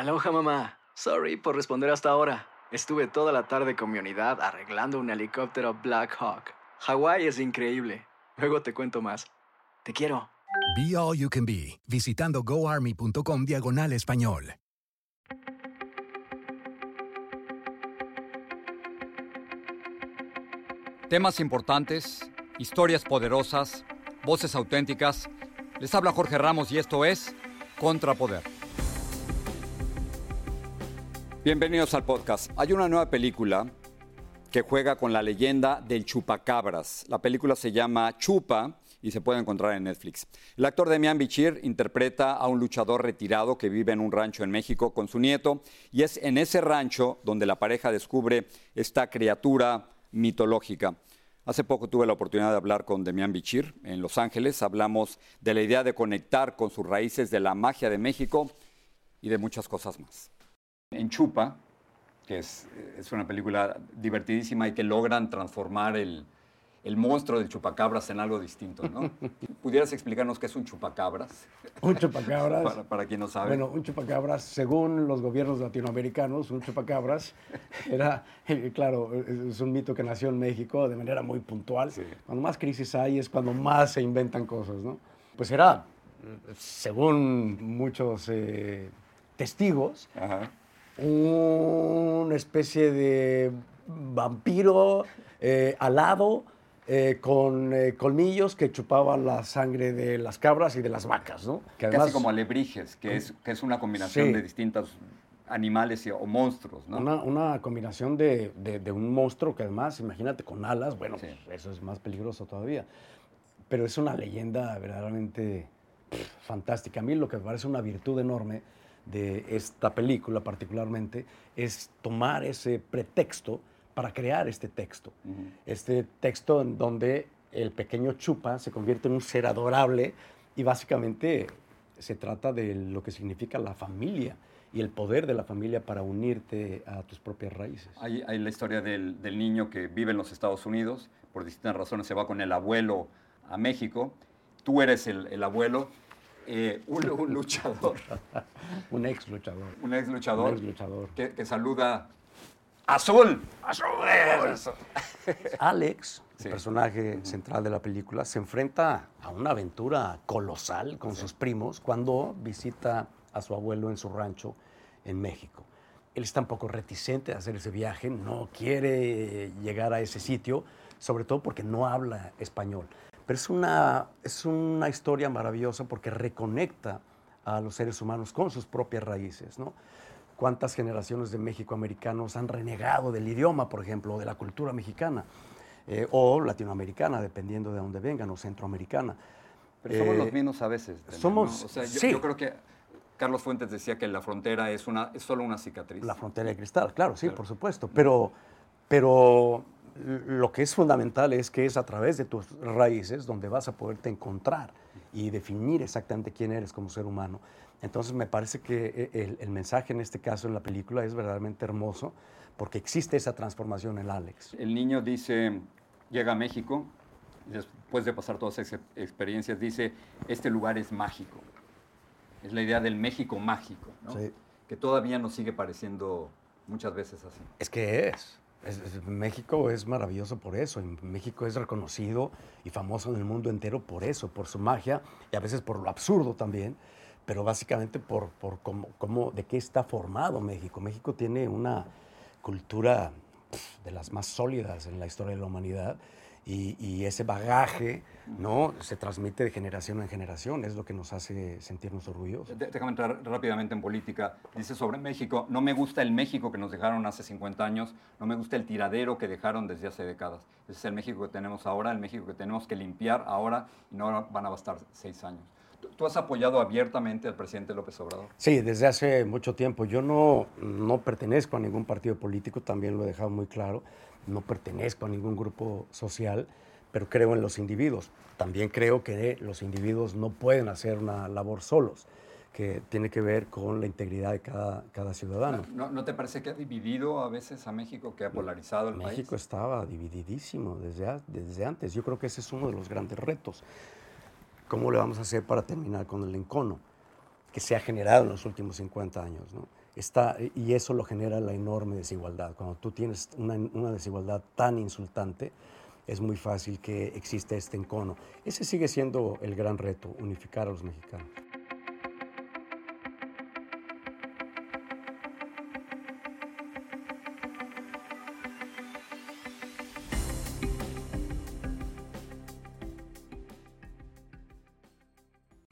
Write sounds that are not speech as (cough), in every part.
Aloha mamá. Sorry por responder hasta ahora. Estuve toda la tarde con mi unidad arreglando un helicóptero Black Hawk. Hawái es increíble. Luego te cuento más. Te quiero. Be All You Can Be, visitando goarmy.com diagonal español. Temas importantes, historias poderosas, voces auténticas. Les habla Jorge Ramos y esto es Contrapoder. Bienvenidos al podcast. Hay una nueva película que juega con la leyenda del chupacabras. La película se llama Chupa y se puede encontrar en Netflix. El actor Demian Bichir interpreta a un luchador retirado que vive en un rancho en México con su nieto y es en ese rancho donde la pareja descubre esta criatura mitológica. Hace poco tuve la oportunidad de hablar con Demian Bichir en Los Ángeles. Hablamos de la idea de conectar con sus raíces de la magia de México y de muchas cosas más. En Chupa, que es, es una película divertidísima y que logran transformar el, el monstruo del chupacabras en algo distinto, ¿no? (laughs) ¿Pudieras explicarnos qué es un chupacabras? Un chupacabras. para, para, quien no sabe. Bueno, un chupacabras, según los gobiernos latinoamericanos, un chupacabras (laughs) era, eh, claro, es un mito que nació en México de manera muy puntual. Sí. Cuando más crisis hay es cuando más se inventan cosas, ¿no? Pues era, según muchos eh, testigos, Ajá. Una especie de vampiro eh, alado eh, con eh, colmillos que chupaban la sangre de las cabras y de las vacas, ¿no? Que además, Casi como alebrijes, que es, que es una combinación sí. de distintos animales o monstruos, ¿no? Una, una combinación de, de, de, un monstruo que además, imagínate, con alas, bueno, sí. pues eso es más peligroso todavía. Pero es una leyenda verdaderamente pff, fantástica. A mí lo que me parece una virtud enorme de esta película particularmente es tomar ese pretexto para crear este texto. Uh -huh. Este texto en donde el pequeño Chupa se convierte en un ser adorable y básicamente se trata de lo que significa la familia y el poder de la familia para unirte a tus propias raíces. Hay, hay la historia del, del, niño que vive en los Estados Unidos, por distintas razones se va con el abuelo a México, tú eres el, el abuelo, eh, un, un, luchador. (laughs) un ex luchador. Un ex luchador. Un ex luchador. Que, que saluda Azul. Azul. (laughs) Alex, sí. el personaje uh -huh. central de la película, se enfrenta a una aventura colosal con sí. sus primos cuando visita a su abuelo en su rancho en México. Él está un poco reticente a hacer ese viaje, no quiere llegar a ese sitio, sobre todo porque no habla español. Pero es una, es una historia maravillosa porque reconecta a los seres humanos con sus propias raíces, ¿no? cuántas generaciones de México-americanos han renegado del idioma, por ejemplo, o de la cultura mexicana, eh, o latinoamericana, dependiendo de dónde vengan, o centroamericana. Pero somos eh, los mismos a veces. Somos, ¿no? o sea, yo, sí. yo, creo que Carlos Fuentes decía que la frontera es, una, es solo una cicatriz. La frontera de cristal, claro, sí, claro. por supuesto. Pero, pero lo que es fundamental es que es a través de tus raíces donde vas a poderte encontrar y definir exactamente quién eres como ser humano. Entonces me parece que el, el, mensaje en este caso en la película es verdaderamente hermoso porque existe esa transformación en Alex. El niño dice, llega a México, después de pasar todas esas experiencias, dice, este lugar es mágico. Es la idea del México mágico, ¿no? Sí. que todavía nos sigue pareciendo muchas veces así. Es que es. México es maravilloso por eso. México es reconocido y famoso en el mundo entero por eso, por su magia y a veces por lo absurdo también pero básicamente por, por cómo, cómo, de qué está formado México. México tiene una cultura de las más sólidas en la historia de la humanidad y, ese bagaje ¿no? se transmite de generación en generación, es lo que nos hace sentirnos orgullosos. Déjame entrar rápidamente en política. Dice sobre México, no me gusta el México que nos dejaron hace 50 años, no me gusta el tiradero que dejaron desde hace décadas. Ese es el México que tenemos ahora, el México que tenemos que limpiar ahora y no van a bastar seis años. ¿Tú has apoyado abiertamente al presidente López Obrador? Sí, desde hace mucho tiempo. Yo no, no pertenezco a ningún partido político, también lo he dejado muy claro. No pertenezco a ningún grupo social, pero creo en los individuos. También creo que los individuos no pueden hacer una labor solos, que tiene que ver con la integridad de cada, cada ciudadano. ¿No, ¿No, te parece que ha dividido a veces a México, que ha polarizado el México país? México estaba divididísimo desde, desde antes. Yo creo que ese es uno de los grandes retos. ¿Cómo le vamos a hacer para terminar con el encono? que se ha generado en los últimos 50 años. Está, y eso lo genera la enorme desigualdad. Cuando tú tienes una desigualdad tan insultante, es muy fácil que exista este encono. Ese sigue siendo el gran reto, unificar a los mexicanos.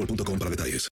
boostmobile.com para detalles.